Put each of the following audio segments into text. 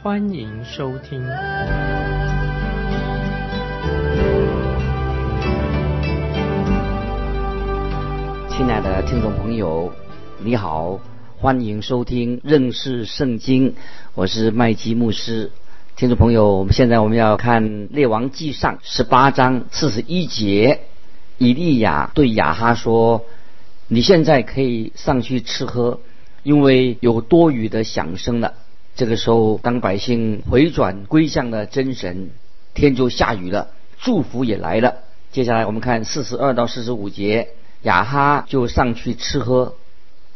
欢迎收听。亲爱的听众朋友，你好，欢迎收听认识圣经，我是麦基牧师。听众朋友，我们现在我们要看《列王记上》十八章四十一节。以利亚对亚哈说：“你现在可以上去吃喝，因为有多余的响声了。”这个时候，当百姓回转归向了真神，天就下雨了，祝福也来了。接下来我们看四十二到四十五节，亚哈就上去吃喝。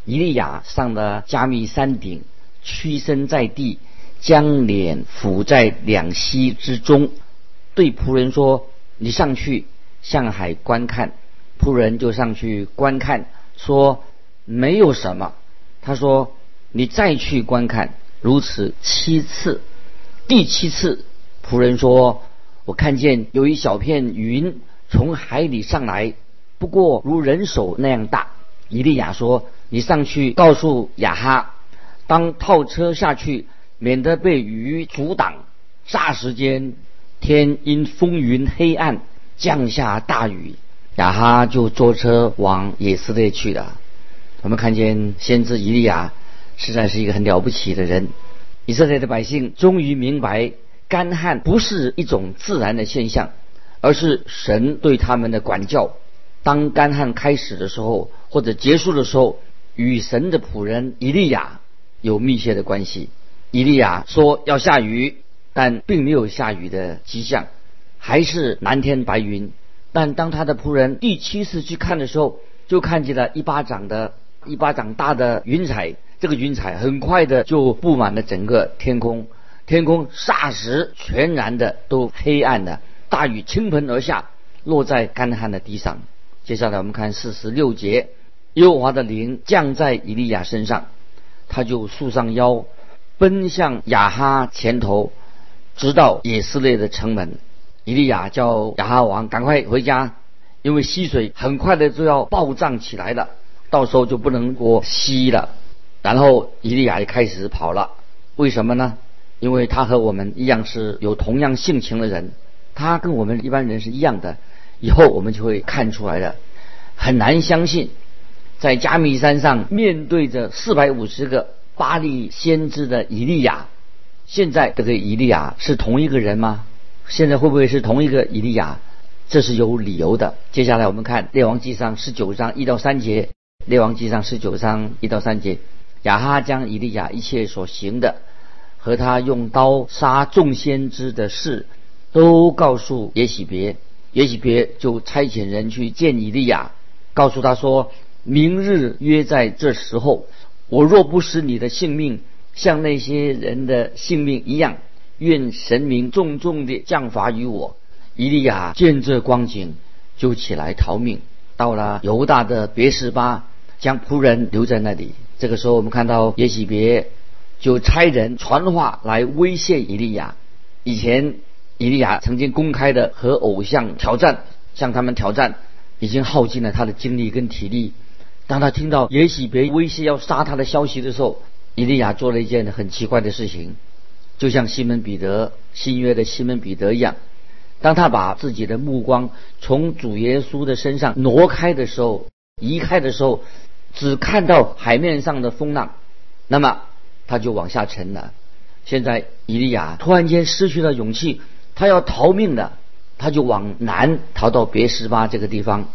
伊利亚上了加密山顶，屈身在地，将脸伏在两膝之中，对仆人说：“你上去。”向海观看，仆人就上去观看，说没有什么。他说：“你再去观看。”如此七次，第七次，仆人说：“我看见有一小片云从海里上来，不过如人手那样大。”以利亚说：“你上去告诉亚哈，当套车下去，免得被雨阻挡。”霎时间，天因风云黑暗。降下大雨，亚哈就坐车往以色列去了。我们看见先知以利亚实在是一个很了不起的人。以色列的百姓终于明白，干旱不是一种自然的现象，而是神对他们的管教。当干旱开始的时候，或者结束的时候，与神的仆人以利亚有密切的关系。以利亚说要下雨，但并没有下雨的迹象。还是蓝天白云，但当他的仆人第七次去看的时候，就看见了一巴掌的一巴掌大的云彩。这个云彩很快的就布满了整个天空，天空霎时全然的都黑暗了。大雨倾盆而下，落在干旱的地上。接下来我们看四十六节，耶和华的灵降在以利亚身上，他就束上腰，奔向亚哈前头，直到以色列的城门。以利亚叫亚哈王赶快回家，因为溪水很快的就要暴涨起来了，到时候就不能过溪了。然后以利亚就开始跑了，为什么呢？因为他和我们一样是有同样性情的人，他跟我们一般人是一样的。以后我们就会看出来的。很难相信，在加密山上面对着四百五十个巴利先知的以利亚，现在这个以利亚是同一个人吗？现在会不会是同一个以利亚？这是有理由的。接下来我们看《列王纪上》十九章一到三节，《列王纪上》十九章一到三节，亚哈将以利亚一切所行的和他用刀杀众先知的事，都告诉耶喜别。耶喜别就差遣人去见以利亚，告诉他说：“明日约在这时候，我若不使你的性命像那些人的性命一样。”愿神明重重的降罚于我。伊利亚见这光景，就起来逃命，到了犹大的别是巴，将仆人留在那里。这个时候，我们看到耶喜别就差人传话来威胁伊利亚。以前伊利亚曾经公开的和偶像挑战，向他们挑战，已经耗尽了他的精力跟体力。当他听到耶喜别威胁要杀他的消息的时候，伊利亚做了一件很奇怪的事情。就像西门彼得新约的西门彼得一样，当他把自己的目光从主耶稣的身上挪开的时候，移开的时候，只看到海面上的风浪，那么他就往下沉了。现在以利亚突然间失去了勇气，他要逃命的，他就往南逃到别什巴这个地方。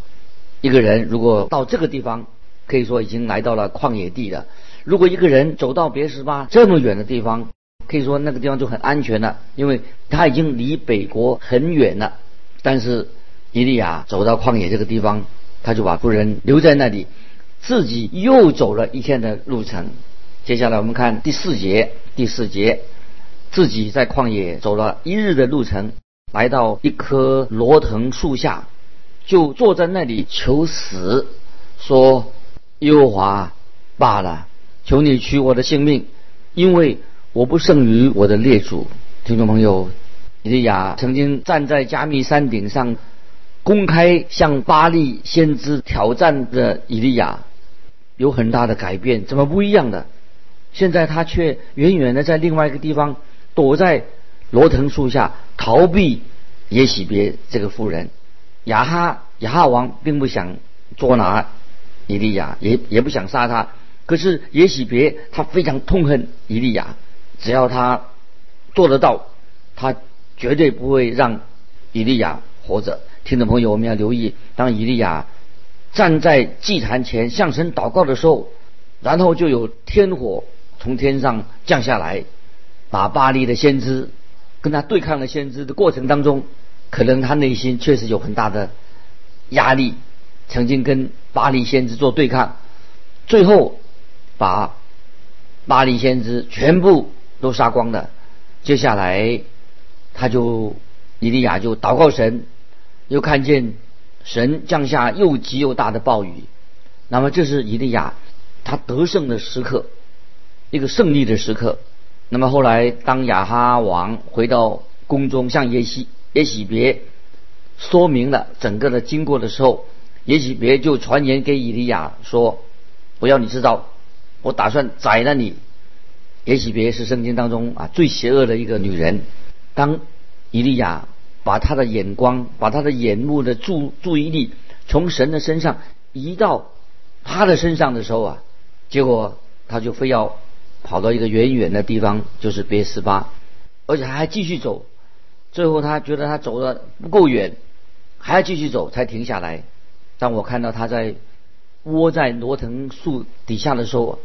一个人如果到这个地方，可以说已经来到了旷野地了。如果一个人走到别什巴这么远的地方，可以说那个地方就很安全了，因为他已经离北国很远了。但是伊利亚走到旷野这个地方，他就把夫人留在那里，自己又走了一天的路程。接下来我们看第四节，第四节，自己在旷野走了一日的路程，来到一棵罗藤树下，就坐在那里求死，说：“耶和华罢了，求你取我的性命，因为我不胜于我的列祖。”听众朋友，以利亚曾经站在加密山顶上，公开向巴利先知挑战的以利亚，有很大的改变。怎么不一样的？现在他却远远的在另外一个地方，躲在罗藤树下逃避耶喜别这个妇人。亚哈亚哈王并不想捉拿以利亚，也也不想杀他。可是耶喜别他非常痛恨以利亚，只要他做得到，他绝对不会让以利亚活着。听众朋友，我们要留意，当以利亚站在祭坛前向神祷告的时候，然后就有天火。从天上降下来，把巴黎的先知跟他对抗的先知的过程当中，可能他内心确实有很大的压力，曾经跟巴黎先知做对抗，最后把巴黎先知全部都杀光了。接下来他就以利亚就祷告神，又看见神降下又急又大的暴雨，那么这是以利亚他得胜的时刻。一个胜利的时刻。那么后来，当亚哈王回到宫中，向耶西耶喜别说明了整个的经过的时候，耶喜别就传言给以利亚说：“我要你知道，我打算宰了你。”耶喜别是圣经当中啊最邪恶的一个女人。当以利亚把他的眼光、把他的眼目的注注意力从神的身上移到他的身上的时候啊，结果他就非要。跑到一个远远的地方，就是别斯巴，而且还继续走。最后他觉得他走的不够远，还要继续走才停下来。当我看到他在窝在罗藤树底下的时候，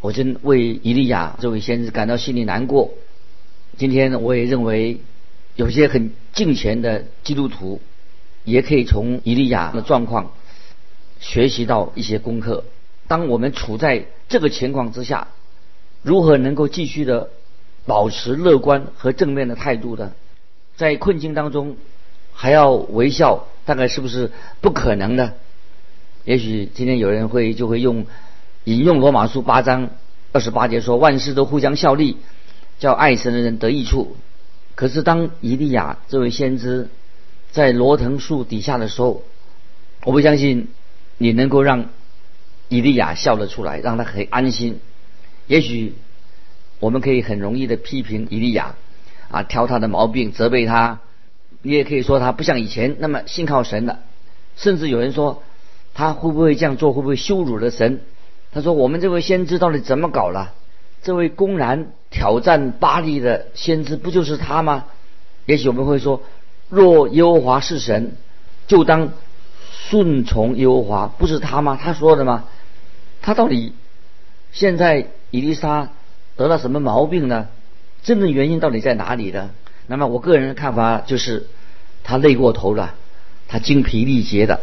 我真为伊利亚这位先知感到心里难过。今天我也认为，有些很敬虔的基督徒，也可以从伊利亚的状况学习到一些功课。当我们处在这个情况之下，如何能够继续的保持乐观和正面的态度呢？在困境当中还要微笑，大概是不是不可能的？也许今天有人会就会用引用罗马书八章二十八节说：“万事都互相效力，叫爱神的人得益处。”可是当以利亚这位先知在罗藤树底下的时候，我不相信你能够让以利亚笑得出来，让他很安心。也许我们可以很容易的批评以利亚，啊，挑他的毛病，责备他。你也可以说他不像以前那么信靠神了。甚至有人说他会不会这样做，会不会羞辱了神？他说：“我们这位先知到底怎么搞了？这位公然挑战巴黎的先知，不就是他吗？”也许我们会说：“若耶和华是神，就当顺从耶和华，不是他吗？他说的吗？他到底现在？”伊丽莎得了什么毛病呢？真正原因到底在哪里呢？那么我个人的看法就是，他累过头了，他精疲力竭的。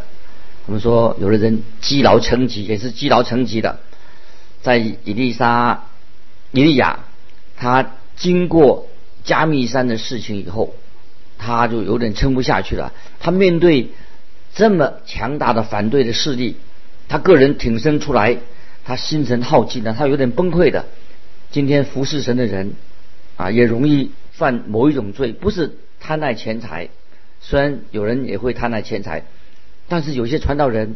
我们说有的人积劳成疾，也是积劳成疾的。在伊丽莎、伊利亚，他经过加密山的事情以后，他就有点撑不下去了。他面对这么强大的反对的势力，他个人挺身出来。他心神耗尽了，他有点崩溃的。今天服侍神的人啊，也容易犯某一种罪，不是贪爱钱财。虽然有人也会贪爱钱财，但是有些传道人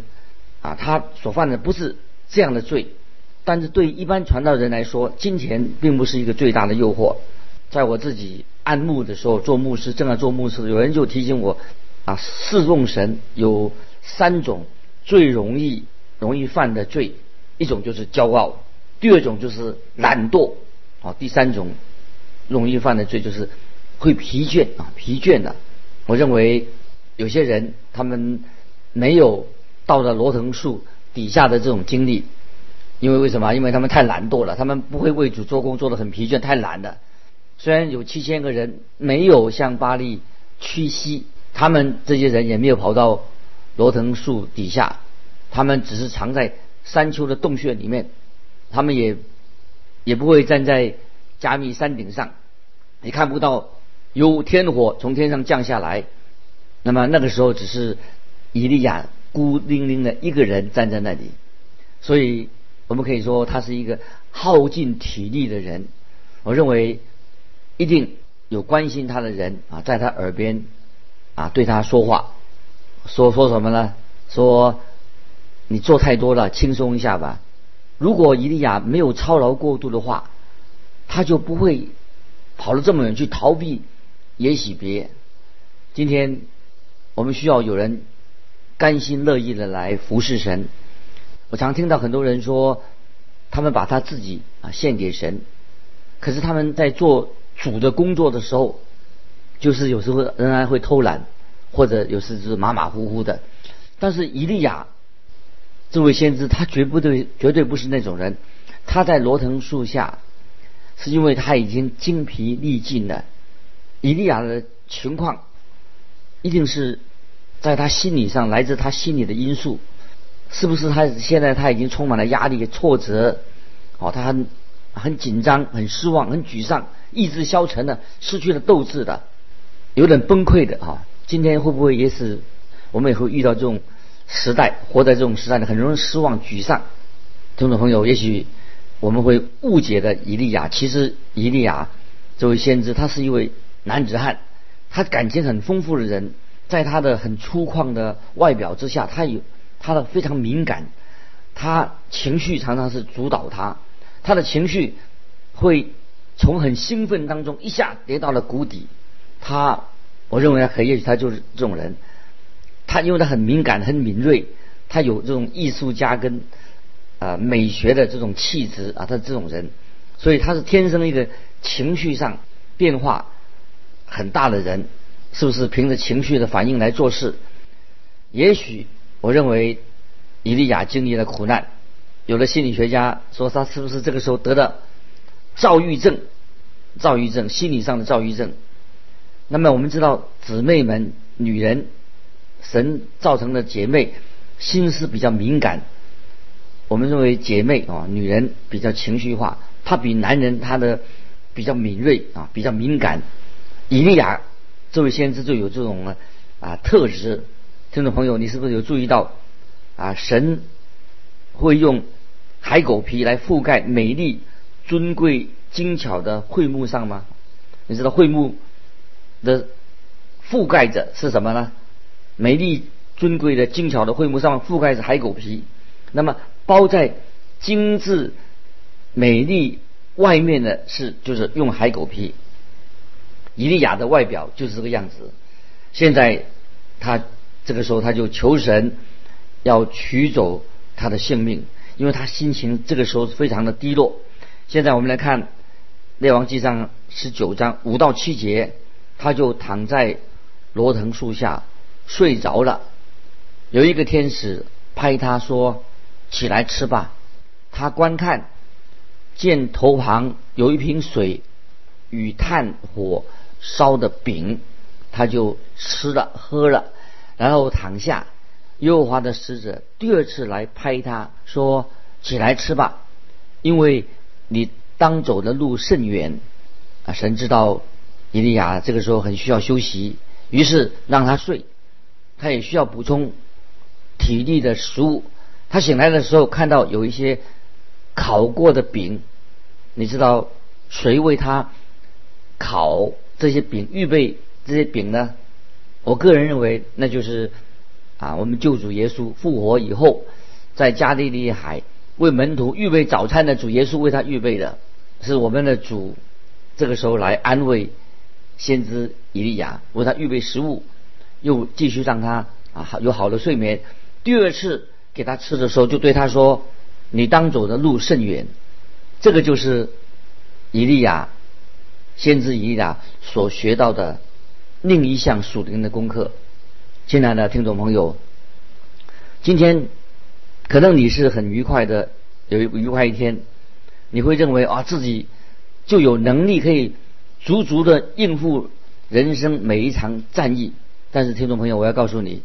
啊，他所犯的不是这样的罪。但是对一般传道人来说，金钱并不是一个最大的诱惑。在我自己按牧的时候，做牧师正在做牧师，有人就提醒我啊，侍奉神有三种最容易容易犯的罪。一种就是骄傲，第二种就是懒惰，啊，第三种容易犯的罪就是会疲倦啊，疲倦的。我认为有些人他们没有到了罗藤树底下的这种经历，因为为什么？因为他们太懒惰了，他们不会为主做工，做得很疲倦，太懒了。虽然有七千个人没有向巴利屈膝，他们这些人也没有跑到罗藤树底下，他们只是藏在。山丘的洞穴里面，他们也也不会站在加密山顶上，你看不到有天火从天上降下来。那么那个时候只是以利亚孤零零的一个人站在那里，所以我们可以说他是一个耗尽体力的人。我认为一定有关心他的人啊，在他耳边啊对他说话，说说什么呢？说你做太多了，轻松一下吧。如果伊利亚没有操劳过度的话，他就不会跑了这么远去逃避也许别。今天。我们需要有人甘心乐意的来服侍神。我常听到很多人说，他们把他自己啊献给神，可是他们在做主的工作的时候，就是有时候仍然会偷懒，或者有时是马马虎虎的。但是以利亚这位先知，他绝不对，绝对不是那种人。他在罗藤树下，是因为他已经精疲力尽了。以利亚的情况。一定是在他心理上来自他心理的因素，是不是他现在他已经充满了压力、挫折，哦，他很很紧张、很失望、很沮丧、意志消沉的、失去了斗志的，有点崩溃的哈。今天会不会也是我们也会遇到这种时代，活在这种时代呢？很容易失望、沮丧。听众朋友，也许我们会误解的以利亚，其实以利亚这位先知，他是一位男子汉。他感情很丰富的人，在他的很粗犷的外表之下，他有他的非常敏感，他情绪常常是主导他，他的情绪会从很兴奋当中一下跌到了谷底。他，我认为很也许他就是这种人，他因为他很敏感很敏锐，他有这种艺术家跟啊美学的这种气质啊，他这种人，所以他是天生一个情绪上变化。很大的人，是不是凭着情绪的反应来做事？也许我认为，以利亚经历了苦难，有的心理学家说他是不是这个时候得的躁郁症？躁郁症，心理上的躁郁症。那么我们知道，姊妹们，女人，神造成的姐妹心思比较敏感。我们认为姐妹啊，女人比较情绪化，她比男人她的比较敏锐啊，比较敏感。以利亚这位先知就有这种啊特质，听众朋友，你是不是有注意到啊？神会用海狗皮来覆盖美丽、尊贵、精巧的桧木上吗？你知道桧木的覆盖着是什么呢？美丽、尊贵的、精巧的桧木上覆盖着海狗皮，那么包在精致、美丽外面的是就是用海狗皮。以利亚的外表就是这个样子。现在他这个时候他就求神要取走他的性命，因为他心情这个时候非常的低落。现在我们来看列王记上十九章五到七节，他就躺在罗藤树下睡着了。有一个天使拍他说：“起来吃吧。”他观看，见头旁有一瓶水与炭火。烧的饼，他就吃了喝了，然后躺下。耶和华的使者第二次来拍他说：“起来吃吧，因为你当走的路甚远。”啊，神知道以利亚这个时候很需要休息，于是让他睡。他也需要补充体力的食物。他醒来的时候看到有一些烤过的饼，你知道谁为他烤？这些饼预备这些饼呢？我个人认为，那就是啊，我们救主耶稣复活以后，在加利利海为门徒预备早餐的主耶稣为他预备的，是我们的主这个时候来安慰先知以利亚，为他预备食物，又继续让他啊有好的睡眠。第二次给他吃的时候，就对他说：“你当走的路甚远。”这个就是以利亚。先知以利亚所学到的另一项属灵的功课，亲爱的听众朋友，今天可能你是很愉快的，有一愉快一天，你会认为啊自己就有能力可以足足的应付人生每一场战役。但是听众朋友，我要告诉你，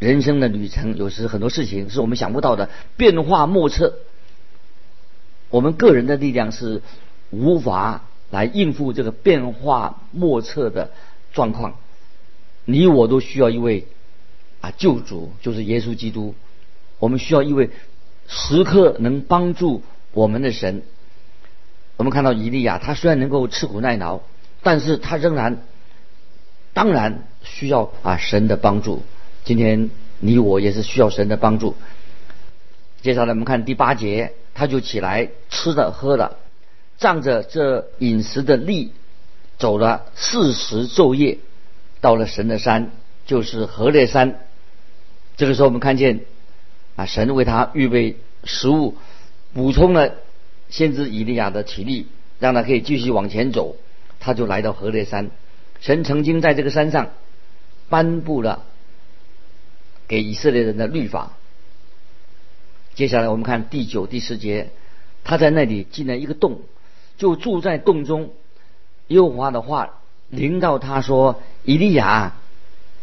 人生的旅程有时很多事情是我们想不到的，变化莫测，我们个人的力量是无法。来应付这个变化莫测的状况。你我都需要一位啊救主，就是耶稣基督。我们需要一位时刻能帮助我们的神。我们看到以利亚，他虽然能够吃苦耐劳，但是他仍然当然需要啊神的帮助。今天你我也是需要神的帮助。接下来我们看第八节，他就起来吃的喝的，仗着这饮食的力，走了四十昼夜，到了神的山，就是河烈山。这个时候我们看见啊，神为他预备食物，补充了先知以利亚的体力，让他可以继续往前走。他就来到河烈山。神曾经在这个山上颁布了给以色列人的律法。接下来我们看第九、第十节，他在那里进了一个洞，就住在洞中。耶和华的话临到他说：“以利亚，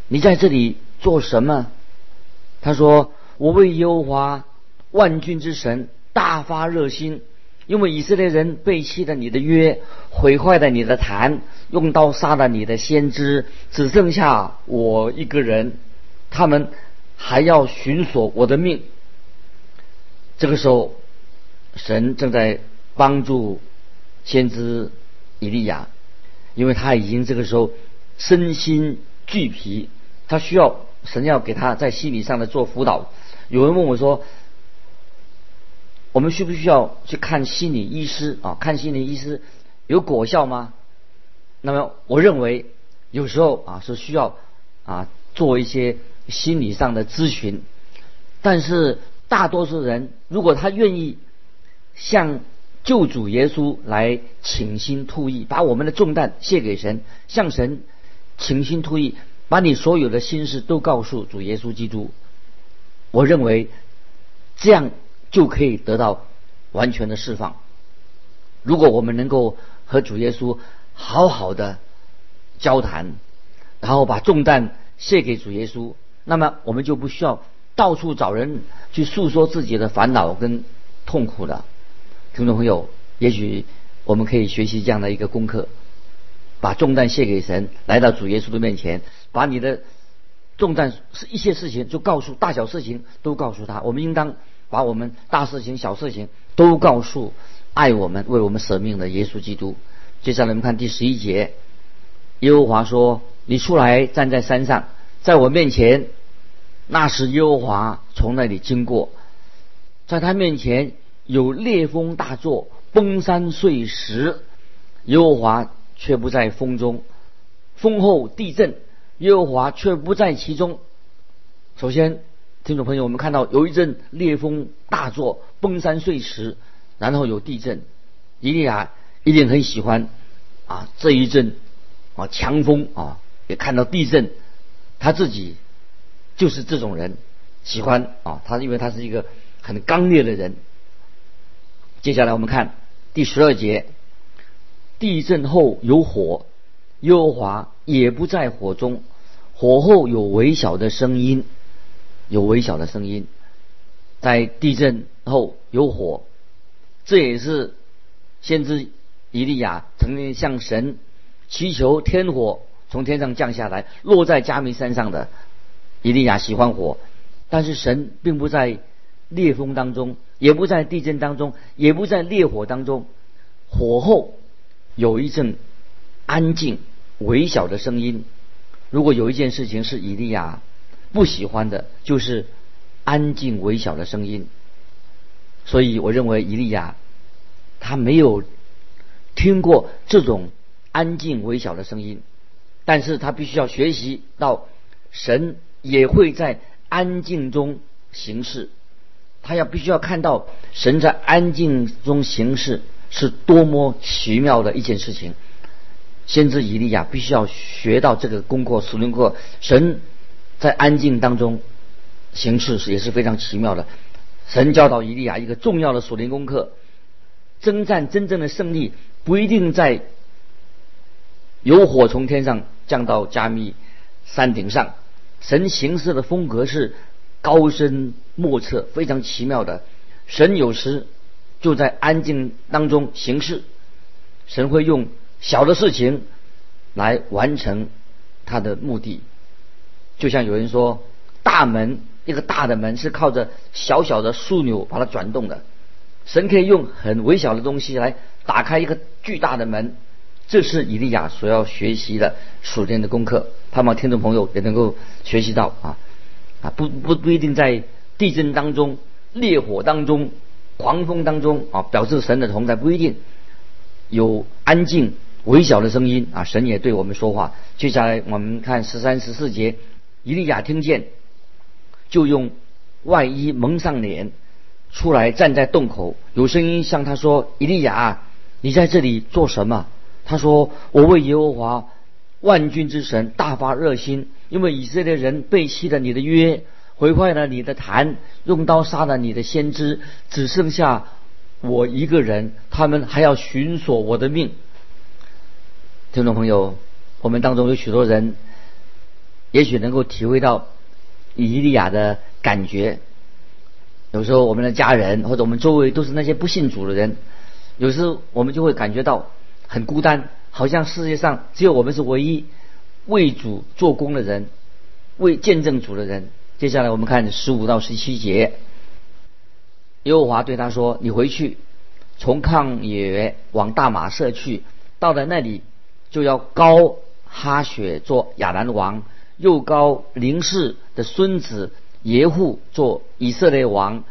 你在这里做什么？”他说：“我为耶和华万军之神大发热心，因为以色列人背弃了你的约，毁坏了你的坛，用刀杀了你的先知，只剩下我一个人，他们还要寻索我的命。”这个时候，神正在帮助先知以利亚，因为他已经这个时候身心俱疲，他需要神要给他在心理上的做辅导。有人问我说：“我们需不需要去看心理医师啊？看心理医师有果效吗？”那么我认为有时候啊是需要啊做一些心理上的咨询，但是。大多数人，如果他愿意向救主耶稣来倾心吐意，把我们的重担卸给神，向神倾心吐意，把你所有的心事都告诉主耶稣基督，我认为这样就可以得到完全的释放。如果我们能够和主耶稣好好的交谈，然后把重担卸给主耶稣，那么我们就不需要。到处找人去诉说自己的烦恼跟痛苦了听众朋友，也许我们可以学习这样的一个功课：把重担卸给神，来到主耶稣的面前，把你的重担是一些事情就告诉大小事情都告诉他。我们应当把我们大事情、小事情都告诉爱我们、为我们舍命的耶稣基督。接下来我们看第十一节，耶和华说：“你出来站在山上，在我面前。”那时，耶和华从那里经过，在他面前有烈风大作，崩山碎石。耶和华却不在风中，风后地震，耶和华却不在其中。首先，听众朋友，我们看到有一阵烈风大作，崩山碎石，然后有地震。伊利亚一定很喜欢啊这一阵啊强风啊，也看到地震，他自己。就是这种人，喜欢啊，他因为他是一个很刚烈的人。接下来我们看第十二节，地震后有火，耶和华也不在火中，火后有微小的声音，有微小的声音，在地震后有火，这也是先知以利亚曾经向神祈求天火从天上降下来，落在加密山上的。以利亚喜欢火，但是神并不在烈风当中，也不在地震当中，也不在烈火当中。火后有一阵安静、微小的声音。如果有一件事情是以利亚不喜欢的，就是安静、微小的声音。所以我认为以利亚他没有听过这种安静、微小的声音，但是他必须要学习到神。也会在安静中行事，他要必须要看到神在安静中行事是多么奇妙的一件事情。先知以利亚必须要学到这个功课、属灵课。神在安静当中行事是也是非常奇妙的。神教导以利亚一个重要的属灵功课：征战真正的胜利不一定在有火从天上降到加密山顶上。神行事的风格是高深莫测，非常奇妙的。神有时就在安静当中行事，神会用小的事情来完成他的目的。就像有人说，大门一个大的门是靠着小小的枢纽把它转动的。神可以用很微小的东西来打开一个巨大的门，这是以利亚所要学习的属天的功课。盼望听众朋友也能够学习到啊不不不一定在地震当中、烈火当中、狂风当中啊表示神的同在，不一定有安静微小的声音啊，神也对我们说话。接下来我们看十三十四节，以利亚听见，就用外衣蒙上脸。出来站在洞口，有声音向他说：“以利亚，你在这里做什么？”他说：“我为耶和华万军之神大发热心，因为以色列人背弃了你的约，毁坏了你的坛，用刀杀了你的先知，只剩下我一个人，他们还要寻索我的命。”听众朋友，我们当中有许多人，也许能够体会到以利亚的感觉。有时候我们的家人或者我们周围都是那些不信主的人，有时候我们就会感觉到很孤单，好像世界上只有我们是唯一为主做工的人，为见证主的人。接下来我们看十五到十七节，耶和华对他说：“你回去，从旷野往大马色去，到了那里就要高哈雪做亚兰王，又高林氏的孙子。”耶户做以色列王，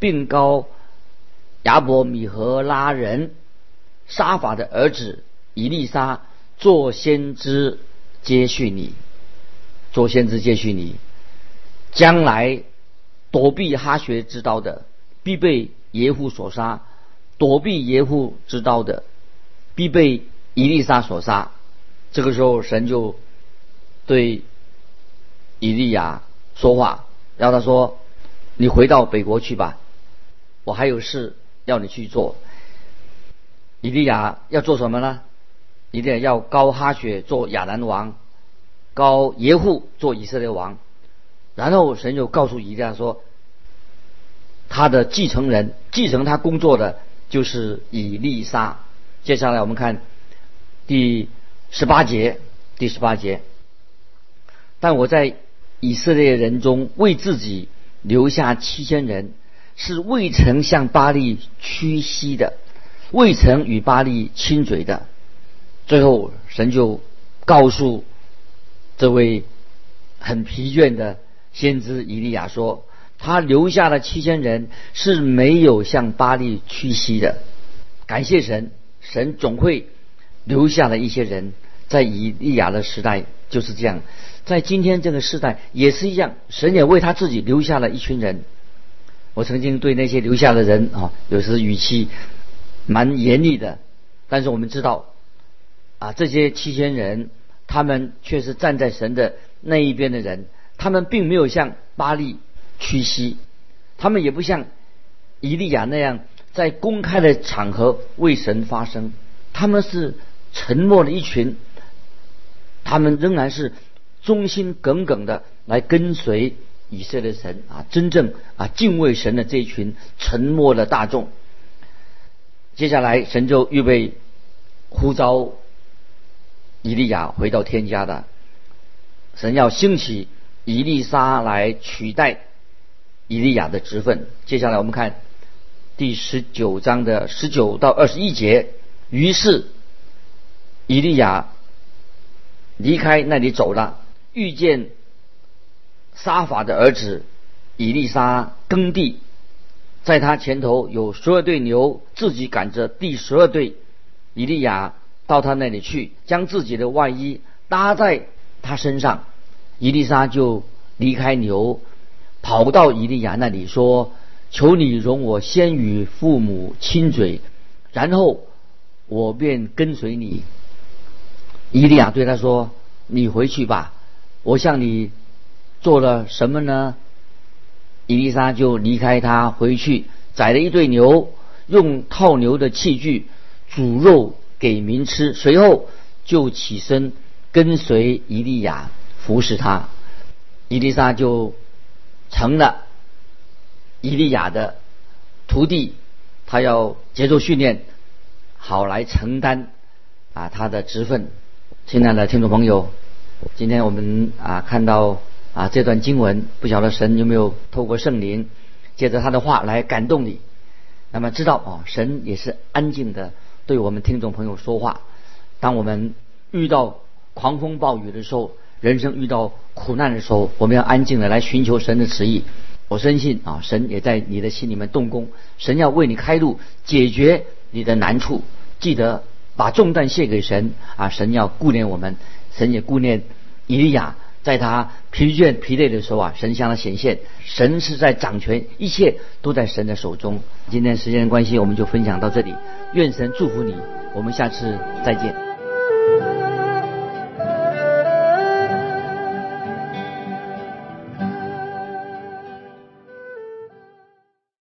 并高亚伯米和拉人沙法的儿子以利沙做先知接续你，做先知接续你，将来躲避哈学之刀的，必被耶户所杀；躲避耶户之刀的，必被以利沙所杀。这个时候，神就对以利亚说话。然后他说：“你回到北国去吧，我还有事要你去做。”以利亚要做什么呢？一定要高哈雪做亚兰王，高耶户做以色列王。然后神就告诉以利亚说：“他的继承人继承他工作的就是以利沙。”接下来我们看第十八节，第十八节。但我在。以色列人中为自己留下七千人，是未曾向巴利屈膝的，未曾与巴利亲嘴的。最后，神就告诉这位很疲倦的先知以利亚说：“他留下的七千人是没有向巴黎屈膝的。感谢神，神总会留下了一些人，在以利亚的时代就是这样。”在今天这个时代也是一样，神也为他自己留下了一群人。我曾经对那些留下的人啊，有时语气蛮严厉的，但是我们知道啊，这些七千人，他们却是站在神的那一边的人，他们并没有向巴利屈膝，他们也不像以利亚那样在公开的场合为神发声，他们是沉默的一群，他们仍然是。忠心耿耿的来跟随以色列神啊，真正啊敬畏神的这一群沉默的大众。接下来，神就预备呼召以利亚回到天家的，神要兴起以利沙来取代以利亚的职分。接下来，我们看第十九章的十九到二十一节。于是，以利亚离开那里走了。遇见沙法的儿子以利沙耕地，在他前头有十二对牛，自己赶着第十二对。以利亚到他那里去，将自己的外衣搭在他身上。伊丽莎就离开牛，跑到伊利亚那里说：“求你容我先与父母亲嘴，然后我便跟随你。”伊利亚对他说：“你回去吧。”我向你做了什么呢？伊丽莎就离开他回去，宰了一对牛，用套牛的器具煮肉给民吃。随后就起身跟随伊利亚服侍他。伊丽莎就成了伊利亚的徒弟，他要接受训练，好来承担啊他的职分。亲爱的听众朋友，今天我们啊看到啊这段经文，不晓得神有没有透过圣灵，借着他的话来感动你。那么知道啊，神也是安静的对我们听众朋友说话。当我们遇到狂风暴雨的时候，人生遇到苦难的时候，我们要安静的来寻求神的旨意。我深信啊，神也在你的心里面动工，神要为你开路，解决你的难处。记得把重担卸给神啊，神要顾念我们，神也顾念以利亚，在他疲倦疲累的时候啊，神向他显现，神是在掌权，一切都在神的手中。今天时间的关系，我们就分享到这里，愿神祝福你，我们下次再见。